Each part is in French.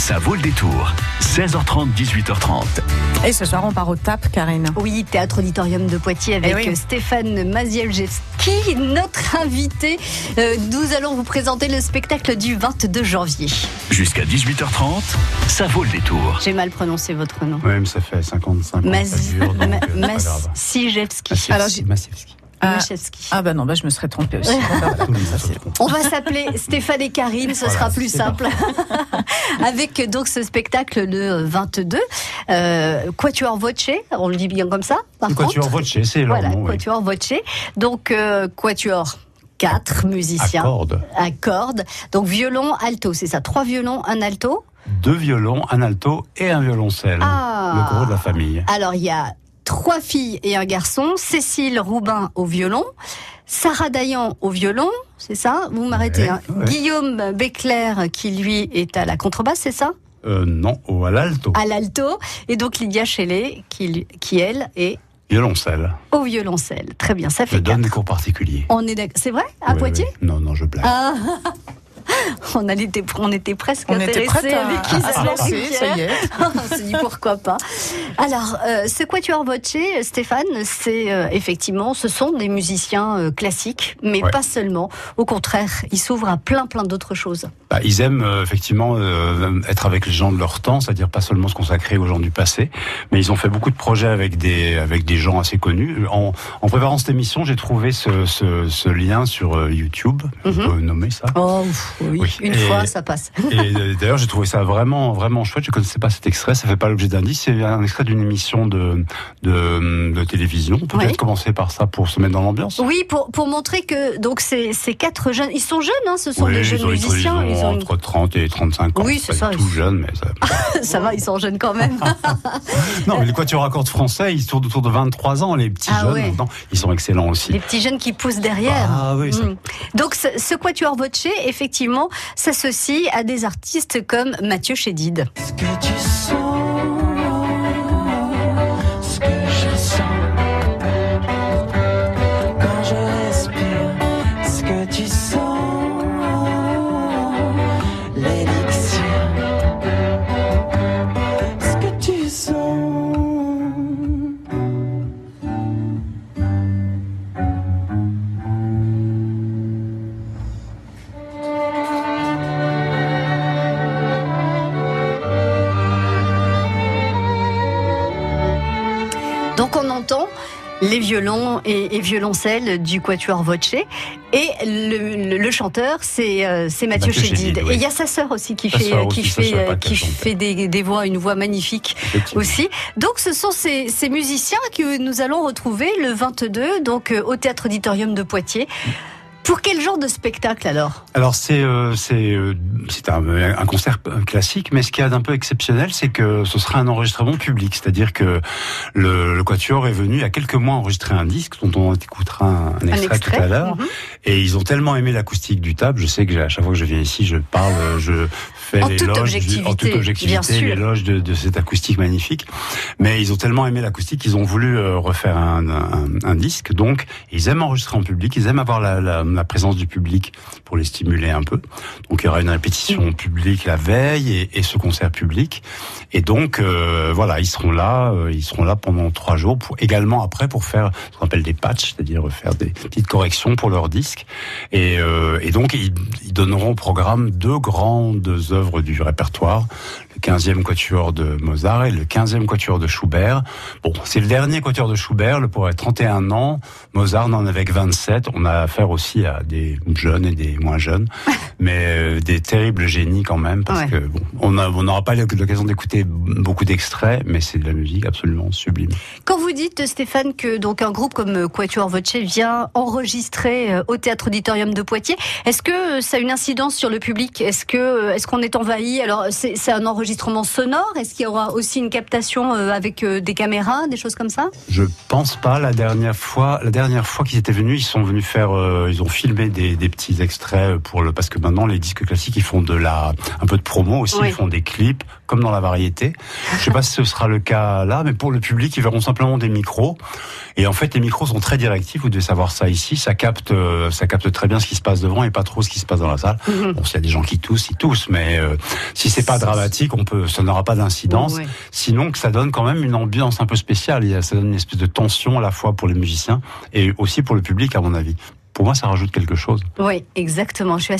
Ça vaut le détour. 16h30, 18h30. Et ce soir, on part au TAP, Karine. Oui, Théâtre Auditorium de Poitiers avec Eh oui. Stéphane Mazielewski, notre invité. Euh, nous allons vous présenter le spectacle du 22 janvier. Jusqu'à 18h30, ça vaut le détour. J'ai mal prononcé votre nom. Oui, mais ça fait 55 ans que ça Maz- dure, donc Ma- euh, Alors. Ah, ah bah non, bah je me serais trompée aussi. On va s'appeler Stéphane et Karine, ce Voilà, sera plus simple. Avec donc ce spectacle le 22, euh, Quatuor Voce, on le dit bien comme ça, par. Quatuor Voce, c'est Voilà, nom. oui. Quatuor Voce. Donc, euh, Quatuor, quatre musiciens. À cordes. À cordes. Donc, violon, alto, c'est ça Trois violons, un alto Deux violons, un alto et un violoncelle. Ah. Le gros de la famille. Alors, il y a trois filles et un garçon. Cécile Roubin au violon. Sarah Dayan au violon, c'est ça? Vous m'arrêtez. Ouais, hein. ouais. Guillaume Béclair, qui lui est à la contrebasse, c'est ça? Euh, non, au à l'alto. À l'alto. Et donc Lydia Shelley, qui, qui elle, est Violoncelle. au violoncelle. Très bien, ça Je fait donne quatre. des cours particuliers. On est. C'est vrai? À Poitiers? Non, non, je blague. Ah on, était, on était presque On intéressés à, avec à se Isabelle lancer, ça y est. on s'est dit pourquoi pas. Alors, euh, ce Quatuor Voce, Stéphane, c'est euh, effectivement, ce sont des musiciens euh, classiques, mais Ouais. pas seulement. Au contraire, ils s'ouvrent à plein plein d'autres choses. Bah, ils aiment euh, effectivement euh, être avec les gens de leur temps, c'est-à-dire pas seulement se consacrer aux gens du passé, mais ils ont fait beaucoup de projets avec des avec des gens assez connus. En, en préparant cette émission, j'ai trouvé ce, ce, ce lien sur euh, YouTube, on Mhm. peut nommer ça. Oh oui, Oui. une Et- fois, ça passe. Et euh, d'ailleurs, j'ai trouvé ça vraiment, vraiment chouette. Je connaissais pas cet extrait. Ça fait pas l'objet d'un disque. C'est un extrait d'une émission de, de, de télévision. Peut-être Oui. commencer par ça pour se mettre dans l'ambiance. Oui, pour, pour montrer que donc ces, ces quatre jeunes, ils sont jeunes, hein, ce sont Oui, des jeunes ont- musiciens. Ils ont, Ils ont, entre 30 et 35 ans. Oui, c'est ça. Tout jeune, mais ça... ça va, ils sont jeunes quand même. non, mais les quatuors à cordes français, ils tournent autour de 23 ans. Les petits Ah jeunes, ouais. ils sont excellents aussi. Les petits jeunes qui poussent derrière. Ah oui, ça- Mm. Donc ce, ce Quatuor Voce, effectivement, s'associe à des artistes comme Mathieu Chédid. Violons et, et violoncelles du Quatuor Voce et le, le- le chanteur c'est euh, Mathieu, Mathieu Chédid. Chédid, oui. Et il y a sa sœur aussi qui Sa fait qui aussi, fait euh, qui fait des, des voix une voix magnifique aussi. Donc ce sont ces, ces musiciens que nous allons retrouver le 22 donc euh, au théâtre auditorium de Poitiers. Pour quel genre de spectacle alors Alors c'est euh, c'est euh, c'est un, un concert classique, mais ce qu'il y a d'un peu exceptionnel, c'est que ce sera un enregistrement public, c'est-à-dire que le, le Quatuor est venu il y a quelques mois enregistrer un disque dont on écoutera un, un extrait, extrait, tout à l'heure, mhm. et ils ont tellement aimé l'acoustique du table. Je sais que à chaque fois que je viens ici, je parle, je En toute l'éloge, en toute objectivité, l'éloge de, de cette acoustique magnifique. Mais ils ont tellement aimé l'acoustique qu'ils ont voulu euh, refaire un, un, un disque. Donc ils aiment enregistrer en public, ils aiment avoir la, la, la présence du public pour les stimuler un peu. Donc il y aura une répétition publique la veille et, et ce concert public. Et donc euh, voilà, ils seront là, euh, ils seront là pendant trois jours pour également après pour faire ce qu'on appelle des patchs, c'est-à-dire faire des petites corrections pour leur disque. Et, euh, et donc ils, ils donneront au programme deux grandes œuvres du répertoire, 15e quatuor de Mozart et le 15e quatuor de Schubert. Bon, c'est le dernier quatuor de Schubert, le pourrait 31 ans, Mozart n'en avait que 27. On a affaire aussi à des jeunes et des moins jeunes, mais euh, des terribles génies quand même, parce Ouais. que bon, on n'aura pas l'occasion d'écouter beaucoup d'extraits, mais c'est de la musique absolument sublime. Quand vous dites, Stéphane, que donc un groupe comme euh, Quatuor Voce vient enregistrer euh, au Théâtre Auditorium de Poitiers, est-ce que ça a une incidence sur le public? Est-ce que est-ce qu'on est envahi? Alors c'est un enregistrement sonore Est-ce qu'il y aura aussi une captation euh, avec euh, des caméras, des choses comme ça? Je pense pas. La dernière fois, la dernière fois qu'ils étaient venus, ils sont venus faire, euh, ils ont filmé des, des petits extraits pour le, parce que maintenant les disques classiques, ils font de la, un peu de promo aussi, Oui. ils font des clips, comme dans la variété. Je sais pas si ce sera le cas là, mais pour le public, ils verront simplement des micros. Et en fait, les micros sont très directifs. Vous devez savoir ça ici. Ça capte euh, ça capte très bien ce qui se passe devant et pas trop ce qui se passe dans la salle. Mhm. Bon, s'il y a des gens qui toussent, ils toussent, mais euh, si c'est pas dramatique, on peut, ça n'aura pas d'incidence. Sinon, que ça donne quand même une ambiance un peu spéciale. Ça donne une espèce de tension à la fois pour les musiciens et aussi pour le public, à mon avis. Pour moi, ça rajoute quelque chose. Oui, exactement. Je suis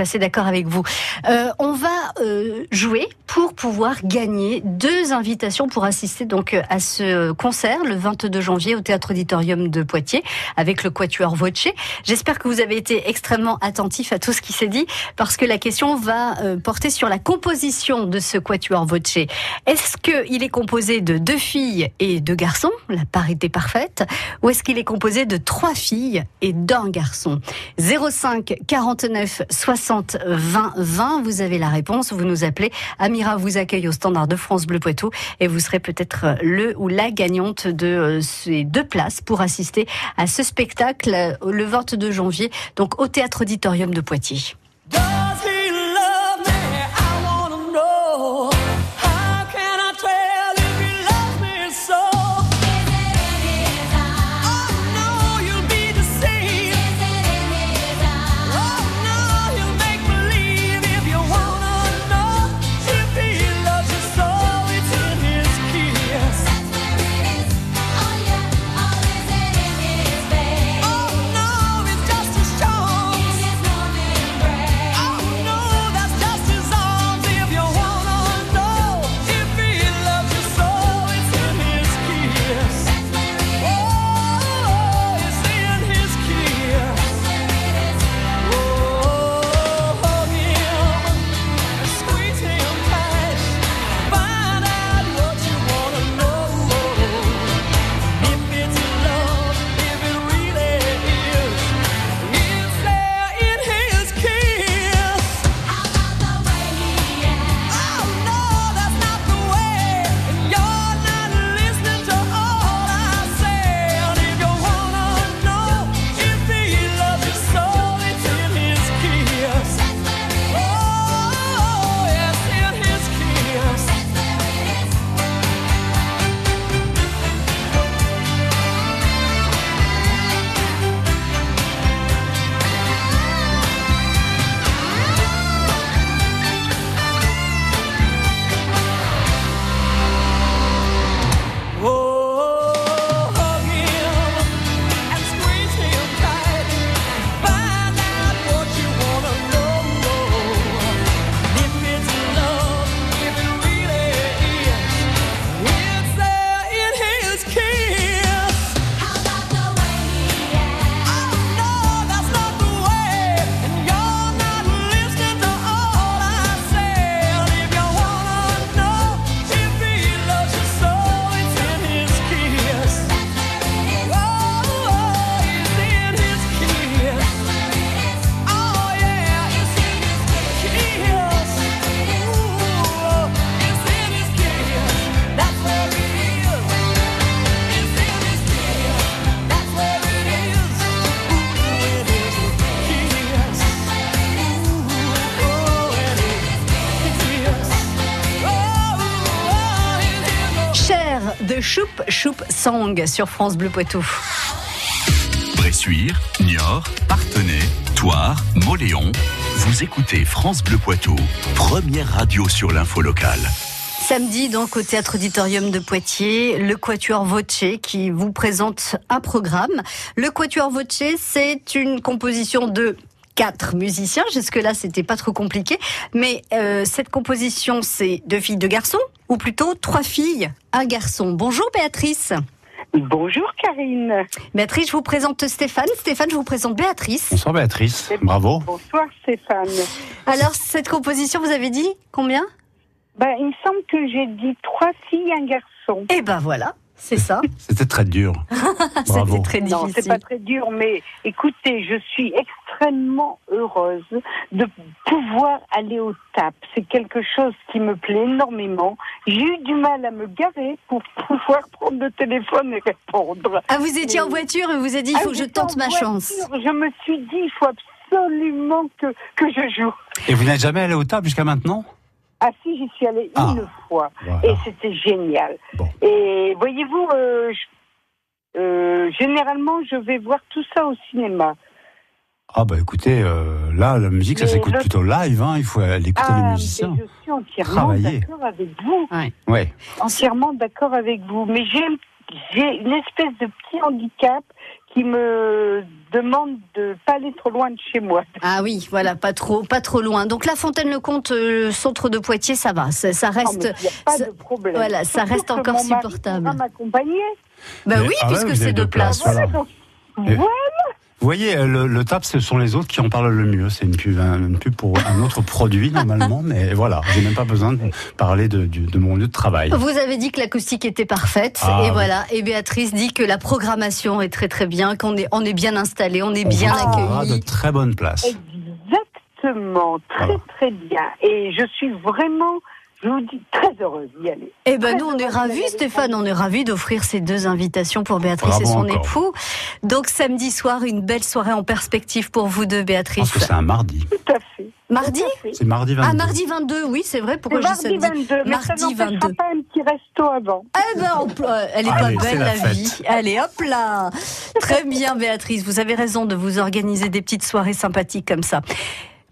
assez, d'accord avec vous. Euh, on va euh, jouer pour pouvoir gagner deux invitations pour assister donc euh, à ce concert le 22 janvier au Théâtre Auditorium de Poitiers avec le Quatuor Voce. J'espère que vous avez été extrêmement attentifs à tout ce qui s'est dit parce que la question va porter sur la composition de ce Quatuor Voce. Est-ce qu'il est composé de deux filles et deux garçons, la parité parfaite, ou est-ce qu'il est composé de trois filles et d'un garçon 05 49 60 20 20, vous avez la réponse, vous nous appelez. Amira vous accueille au standard de France Bleu Poitou et vous serez peut-être le ou la gagnante de euh, ces deux places pour assister à ce spectacle euh, le 22 janvier, donc au Théâtre Auditorium de Poitiers. Choup Song sur France Bleu Poitou. Bressuire, Niort, Partenay, Toire, Moléon. Vous écoutez France Bleu Poitou, première radio sur l'info locale. Samedi, donc, au Théâtre Auditorium de Poitiers, le Quatuor Voce qui vous présente un programme. Le Quatuor Voce, c'est une composition de quatre musiciens. Jusque-là, c'était pas trop compliqué. Mais euh, cette composition, c'est deux filles, deux garçons Ou plutôt trois filles, un garçon. Bonjour Béatrice. Bonjour Karine. Béatrice, je vous présente Stéphane. Stéphane, je vous présente Béatrice. Bonsoir Béatrice, bravo. Bonsoir Stéphane. Alors, cette composition, vous avez dit combien? Ben, il me semble que j'ai dit trois filles, un garçon. Eh ben voilà, c'est ça. C'était très dur. Bravo. C'était très Non, c'est difficile. pas très dur, mais écoutez, je suis extrêmement heureuse de pouvoir aller au TAP. C'est quelque chose qui me plaît énormément. J'ai eu du mal à me garer pour pouvoir prendre le téléphone et répondre. Ah, vous étiez en voiture et vous avez dit, il faut Ah, que je j'étais tente en ma voiture, chance. Je me suis dit, il faut absolument que, que je joue. Et vous n'êtes jamais allé au table jusqu'à maintenant? Ah si, j'y suis allée Ah. une fois. Voilà. Et c'était génial. Bon. Et voyez-vous, euh, euh, généralement, je vais voir tout ça au cinéma. Ah bah écoutez, euh, là la musique ça s'écoute plutôt live, hein, il faut aller écouter les Ah, musiciens. mais je suis entièrement Travailler. d'accord avec vous. Ouais. Entièrement d'accord avec vous. Mais j'ai une espèce de petit handicap qui me demande de pas aller trop loin de chez moi. Ah oui, voilà, pas trop, pas trop loin. Donc la Fontaine-le-Comte, euh, le centre de Poitiers, ça va, ça, ça Non, reste. pas ça- de problème. voilà, ça Surtout reste que encore supportable. m'accompagner. Bah Mais- oui, ah puisque c'est deux deux places, places. voilà. Voilà, donc, Et- voilà. Vous voyez, euh, le, le tap, ce sont les autres qui en parlent le mieux. C'est une pub, un- une pub pour un autre produit normalement, mais voilà, j'ai même pas besoin de parler de, mon lieu de travail. Vous avez dit que l'acoustique était parfaite Ah, et oui. voilà. Et Béatrice dit que la programmation est très très bien, qu'on est on est bien installé, on est On bien accueilli. de très bonnes places. Exactement, très Voilà. très bien. Et je suis vraiment, je vous dis, très heureuse d'y aller. Eh ben Très nous on est ravis Stéphane, on est ravis d'offrir ces deux invitations pour Béatrice Bravo et son encore. époux. Donc samedi soir, une belle soirée en perspective pour vous deux Je pense Béatrice. que c'est un mardi. Tout à fait. Mardi. C'est mardi 22. Ah mardi 22, oui, c'est vrai, pourquoi je dis C'est mardi samedi 22, mais ça Mardi n'empêchera 22. pas un petit resto avant. Eh ben, on euh, elle est Allez, pas belle la la, vie. Allez, hop là. Très bien, Béatrice. Vous avez raison de vous organiser des petites soirées sympathiques comme ça.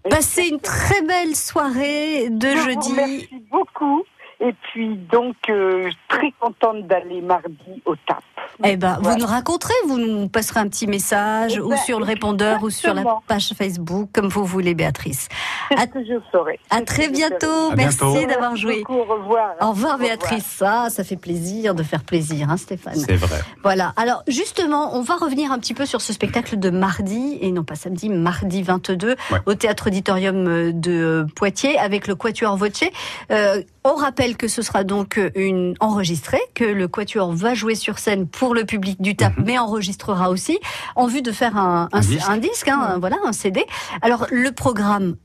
Passez une très belle soirée de Je vous jeudi. remercie beaucoup. Et puis donc, euh, très contente d'aller mardi au TAP. Eh ben, vous nous raconterez, vous nous passerez un petit message ou ben, sur le répondeur ou sur la page Facebook, comme vous voulez, Béatrice. À- ce que je ferai. À très bientôt. À Merci bientôt. d'avoir Merci joué. beaucoup, Au revoir. Au revoir, Béatrice. Ah, ça fait plaisir de faire plaisir, hein, Stéphane. C'est vrai. Voilà. Alors justement, on va revenir un petit peu sur ce spectacle de mardi et non pas samedi, mardi 22 Ouais. au théâtre auditorium euh, de Poitiers avec le Quatuor Voce. Euh, on rappelle que ce sera donc une enregistrée, que le Quatuor va jouer sur scène pour le public du TAP, mais enregistrera aussi en vue de faire un, Un disque. un disque, hein, voilà, un CD. Alors le programme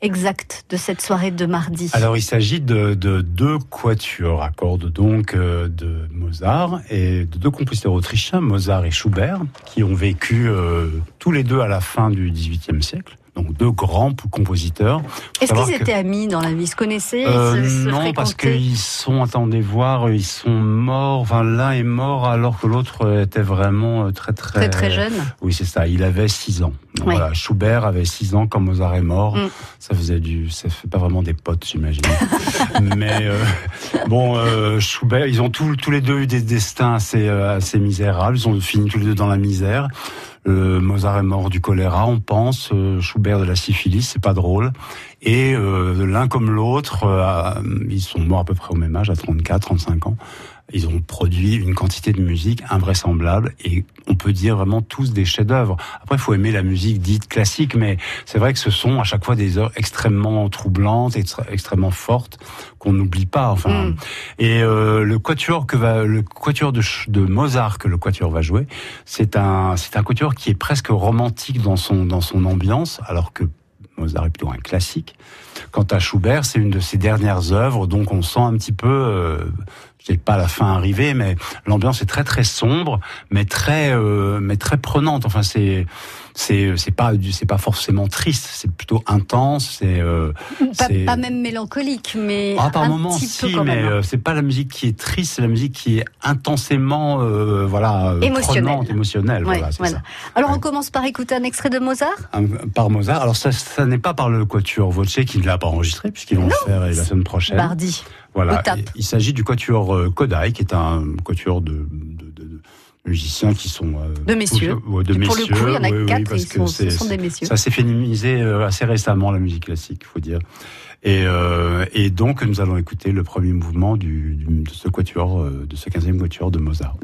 exact de cette soirée de mardi. Alors, il s'agit de, de deux quatuors à cordes, donc euh, de Mozart et de deux compositeurs autrichiens, Mozart et Schubert, qui ont vécu euh, tous les deux à la fin du XVIIIe siècle. Donc deux grands compositeurs. Est-ce qu'ils que- étaient amis dans la vie? Ils se connaissaient Euh, se non, parce qu'ils sont, attendez voir, ils sont morts. Enfin, l'un est mort alors que l'autre était vraiment euh, très très Très très jeune. Oui, c'est ça. Il avait 6 ans. Donc, Ouais. Voilà, Schubert avait 6 ans quand Mozart est mort. Mm. Ça faisait du, ça fait pas vraiment des potes, j'imagine. Mais euh, bon, euh, Schubert, ils ont tous, tous les deux eu des destins assez, euh, assez misérables. Ils ont fini tous les deux dans la misère. Euh, Mozart est mort du choléra, on pense. Euh, Schubert de la syphilis, c'est pas drôle. Et euh, l'un comme l'autre, ils sont morts à peu près au même âge, à 34, 35 ans. Ils ont produit une quantité de musique invraisemblable et on peut dire vraiment tous des chefs-d'œuvre. Après, il faut aimer la musique dite classique, mais c'est vrai que ce sont à chaque fois des heures extrêmement troublantes, extrêmement fortes qu'on n'oublie pas. Enfin, Mm. et euh, le quatuor que va le quatuor de Mozart que le quatuor va jouer, c'est un c'est un quatuor qui est presque romantique dans son dans son ambiance, alors que Mozart est plutôt un classique. Quant à Schubert, c'est une de ses dernières œuvres, donc on sent un petit peu, euh, sais pas la fin arrivée, mais l'ambiance est très très sombre, mais très euh, mais très prenante. Enfin, c'est c'est c'est pas c'est pas forcément triste, c'est plutôt intense. C'est euh, Pas, c'est- pas même mélancolique, mais ah, par un moments, petit si, peu mais hein. euh, c'est pas la musique qui est triste, c'est la musique qui est intensément, euh, voilà, Émotionnelle. prenante, émotionnelle. Ouais, voilà, c'est voilà. ça. Alors on commence par écouter un extrait de Mozart? Un- par Mozart. Alors ça, ça n'est pas par le Quatuor Voce qui ne l'a pas enregistré puisqu'ils vont le faire la semaine prochaine. Mardi. Voilà. Il, s'agit du Quatuor euh, Kodai, qui est un Quatuor de, de, de- de musiciens qui sont euh, De messieurs. ouais, de Pour le messieurs. coup, il y en a oui, oui, quatre, parce ils que sont- des messieurs. Ça s'est féminisé euh, assez récemment la musique classique, il faut dire. Et, euh, et donc nous allons écouter le premier mouvement du, du- de ce quatuor, de ce 15e quatuor de Mozart.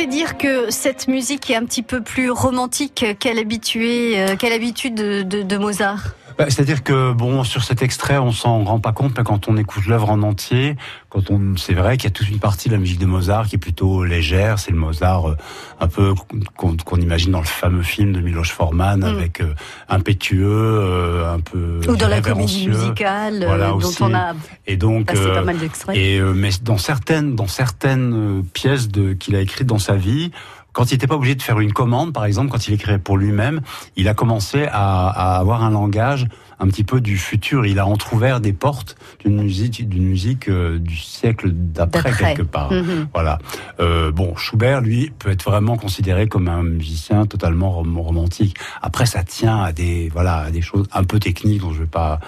Fait dire que cette musique est un petit peu plus romantique qu'à euh, l'habitude de, de- de Mozart? Bah, C'est-à-dire que bon, sur cet extrait, on s'en rend pas compte, mais quand on écoute l'œuvre en entier, quand on, c'est vrai qu'il y a toute une partie de la musique de Mozart qui est plutôt légère. C'est le Mozart euh, un peu qu'on imagine dans le fameux film de Miloš Forman, avec euh, impétueux, euh, un peu Ou dans la comédie musicale euh, Voilà, dont aussi. on a Et donc, passé euh, pas mal d'extraits. et euh, mais dans certaines, dans certaines euh, pièces de, qu'il a écrites dans sa vie, quand il n'était pas obligé de faire une commande, par exemple, quand il écrivait pour lui-même, il a commencé à, à avoir un langage un petit peu du futur. Il a entrouvert des portes d'une musique, d'une musique euh, du siècle d'après quelque part. Mhm. Voilà. Euh, bon, Schubert, lui, peut être vraiment considéré comme un musicien totalement rom- romantique. Après, ça tient à des, voilà, à des choses un peu techniques dont je vais pas.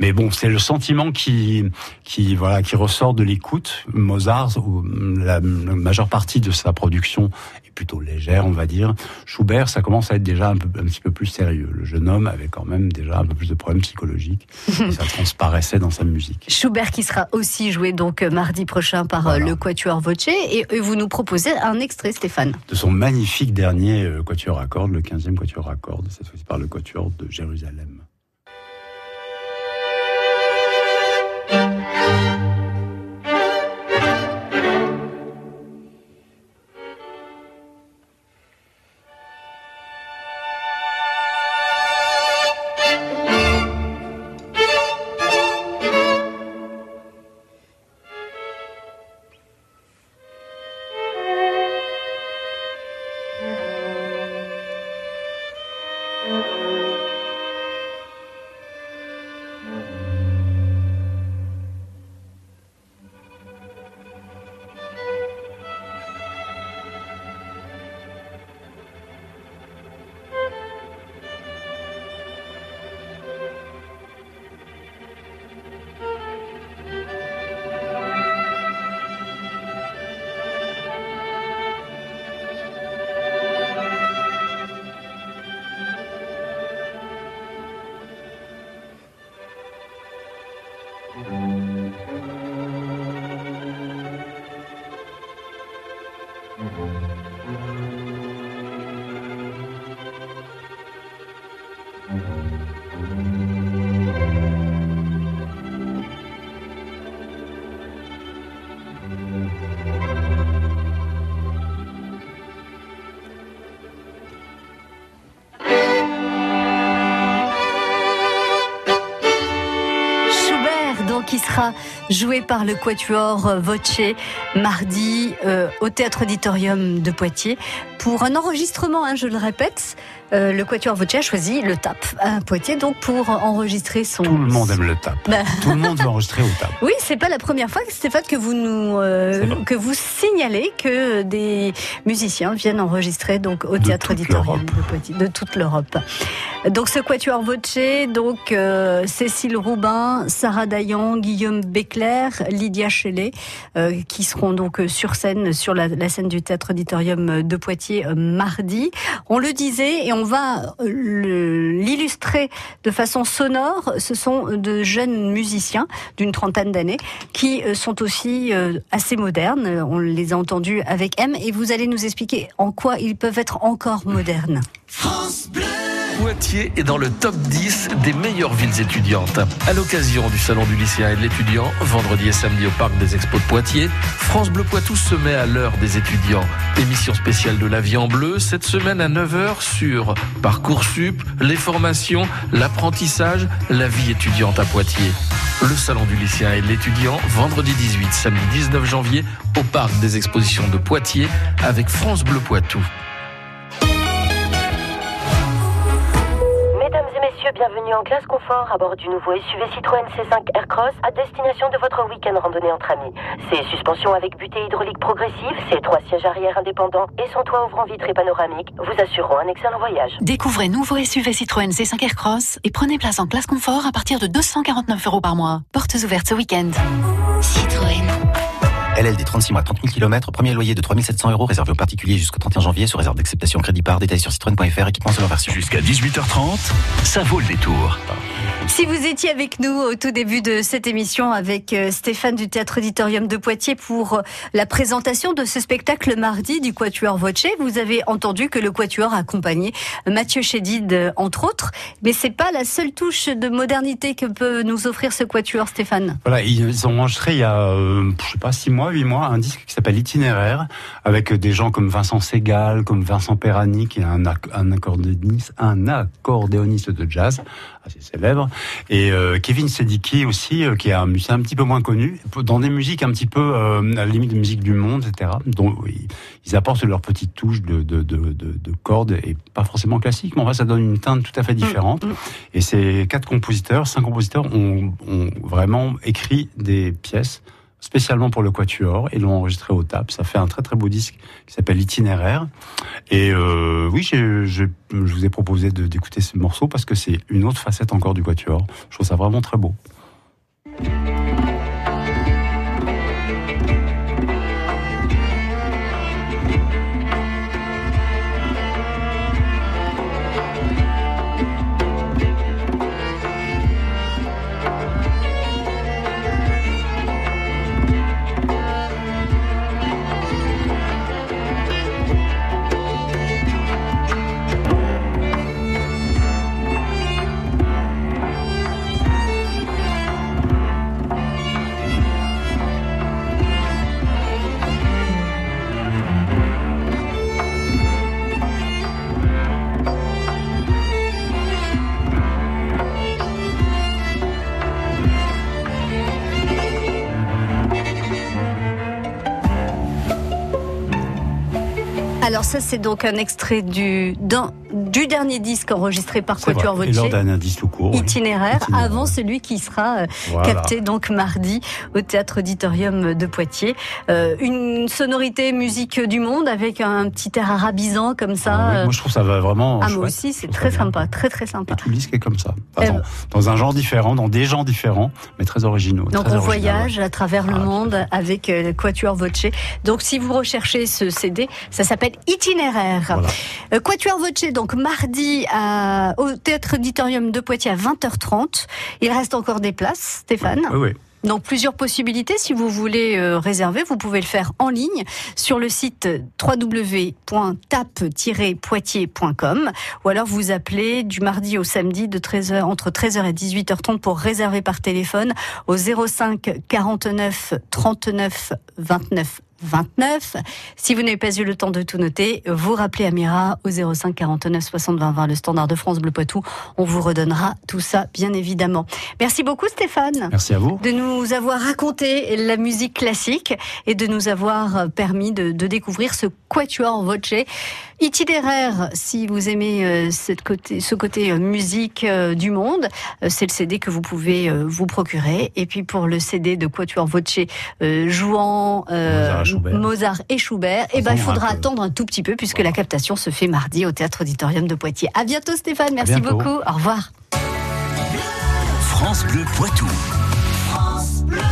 Mais bon, c'est le sentiment qui, qui, voilà, qui ressort de l'écoute. Mozart, où la, la majeure partie de sa production est plutôt légère, on va dire. Schubert, ça commence à être déjà un, peu, un petit peu plus sérieux. Le jeune homme avait quand même déjà un peu plus de problèmes psychologiques. et ça transparaissait dans sa musique. Schubert qui sera aussi joué donc euh, mardi prochain par euh, Voilà. le Quatuor Voce et, et vous nous proposez un extrait Stéphane. de son magnifique dernier euh, quatuor à cordes, le 15e quatuor à cordes, cette fois-ci par le quatuor de Jérusalem. Schubert qui sera joué par le Quatuor euh, Voce mardi euh, au Théâtre Auditorium de Poitiers pour un enregistrement, hein, je le répète. Euh, le Quatuor Voce a choisi le TAP à Poitiers donc pour enregistrer son. Tout le monde aime le tap. Bah. Tout le monde veut enregistrer au tap. Oui, c'est pas la première fois, Stéphane, que vous nous euh, que vous signalez que des musiciens viennent enregistrer donc au De théâtre auditorium de Poitiers, de toute l'Europe. Donc ce quatuor voce, donc euh, Cécile Roubin, Sarah Dayan, Guillaume Béclair, Lydia Chellet, euh, qui seront donc sur scène sur la, la scène du théâtre auditorium de Poitiers euh, mardi. On le disait et on va euh, l'illustrer de façon sonore. Ce sont de jeunes musiciens d'une trentaine d'années qui euh, sont aussi euh, assez modernes. On les a entendus avec M et vous allez nous expliquer en quoi ils peuvent être encore modernes. Poitiers est dans le top 10 des meilleures villes étudiantes. À l'occasion du Salon du lycéen et de l'étudiant, vendredi et samedi au Parc des Expos de Poitiers, France Bleu Poitou se met à l'heure des étudiants. Émission spéciale de la vie en bleu, cette semaine à 9h sur Parcoursup, les formations, l'apprentissage, la vie étudiante à Poitiers. Le Salon du lycéen et de l'étudiant, vendredi 18, samedi 19 janvier, au Parc des Expositions de Poitiers, avec France Bleu Poitou. Bienvenue en classe confort à bord du nouveau SUV Citroën C5 Aircross à destination de votre week-end randonnée entre amis. Ses suspensions avec butée hydraulique progressive, ses trois sièges arrière indépendants et son toit ouvrant vitré panoramique vous assureront un excellent voyage. Découvrez nouveau SUV Citroën C5 Aircross et prenez place en classe confort à partir de 249 euros par mois. Portes ouvertes ce week-end. Citroën. LLD 36 mois, 30 000 km, premier loyer de 3700 euros, réservé aux particuliers jusqu'au 31 janvier, sous réserve d'acceptation crédit par, détail sur citroën.fr, équipement selon version. Jusqu'à 18h30, ça vaut le détour. Si vous étiez avec nous au tout début de cette émission avec euh, Stéphane du Théâtre Auditorium de Poitiers pour euh, la présentation de ce spectacle mardi du Quatuor Voce, vous avez entendu que le Quatuor a accompagné Mathieu Chédid euh, entre autres, mais c'est pas la seule touche de modernité que peut nous offrir ce Quatuor Stéphane. Voilà, ils ont enregistré il y a, euh, je sais pas, six mois, huit mois, un disque qui s'appelle Itinéraire, avec des gens comme Vincent Segal, comme Vincent Perani, qui est un, ac- un accordéoniste, un accordéoniste de jazz assez célèbre, et euh, Kevin Sediki aussi, euh, qui est un musicien un petit peu moins connu, dans des musiques un petit peu euh, à la limite de musique du monde, etc. dont ils, ils apportent leur petite touche de, de, de, de, de cordes et pas forcément classique, mais en fait ça donne une teinte tout à fait différente. Et ces quatre compositeurs, cinq compositeurs ont, ont vraiment écrit des pièces spécialement pour le Quatuor et l'ont enregistré au TAP. Ça fait un très très beau disque qui s'appelle Itinéraire. Et euh, oui, je vous ai proposé d'écouter ce morceau parce que c'est une autre facette encore du Quatuor. Je trouve ça vraiment très beau. Ça c'est donc un extrait du, du dernier disque enregistré par Quatuor vrai. Et lors d'un indice court. Itinéraire, Itinéraire. avant celui qui sera euh, Voilà. capté donc mardi au Théâtre Auditorium de Poitiers. Euh, une sonorité musique du monde avec un petit air arabisant comme ça. Ah oui, moi je trouve ça va vraiment. ah, moi aussi, c'est très sympa, très très sympa. Tout le disque est comme ça. Enfin, dans, dans un genre différent, dans des genres différents, mais très originaux. Donc très on original, voyage à travers le Ah, monde avec euh, Quatuor Voce. Donc si vous recherchez ce CD, ça s'appelle Itinéraire. Voilà. Quatuor Voce, donc mardi à- au Théâtre Auditorium de Poitiers à 20h30. Il reste encore des places, Stéphane. Oui, oui. Donc plusieurs possibilités. Si vous voulez euh, réserver, vous pouvez le faire en ligne sur le site www.tap-poitiers.com ou alors vous appelez du mardi au samedi de 13h entre 13h et 18h30 pour réserver par téléphone au 05 49 39 29 29. Si vous n'avez pas eu le temps de tout noter, vous rappelez Amira au 05 49 60 20 20, le standard de France Bleu Poitou. On vous redonnera tout ça, bien évidemment. Merci beaucoup Stéphane Merci à vous. de nous avoir raconté la musique classique et de nous avoir permis de, de découvrir ce quatuor voce itinéraire. Si vous aimez euh, cette côté, ce côté euh, musique euh, du monde, euh, c'est le CD que vous pouvez euh, vous procurer. Et puis pour le CD de quatuor voce euh, jouant Mozart et Schubert. Et eh ben il attendre un faudra attendre un tout petit peu puisque la captation se fait mardi au Théâtre Auditorium de Poitiers. À bientôt Stéphane, merci bientôt. beaucoup. Au revoir. France Bleu Poitou.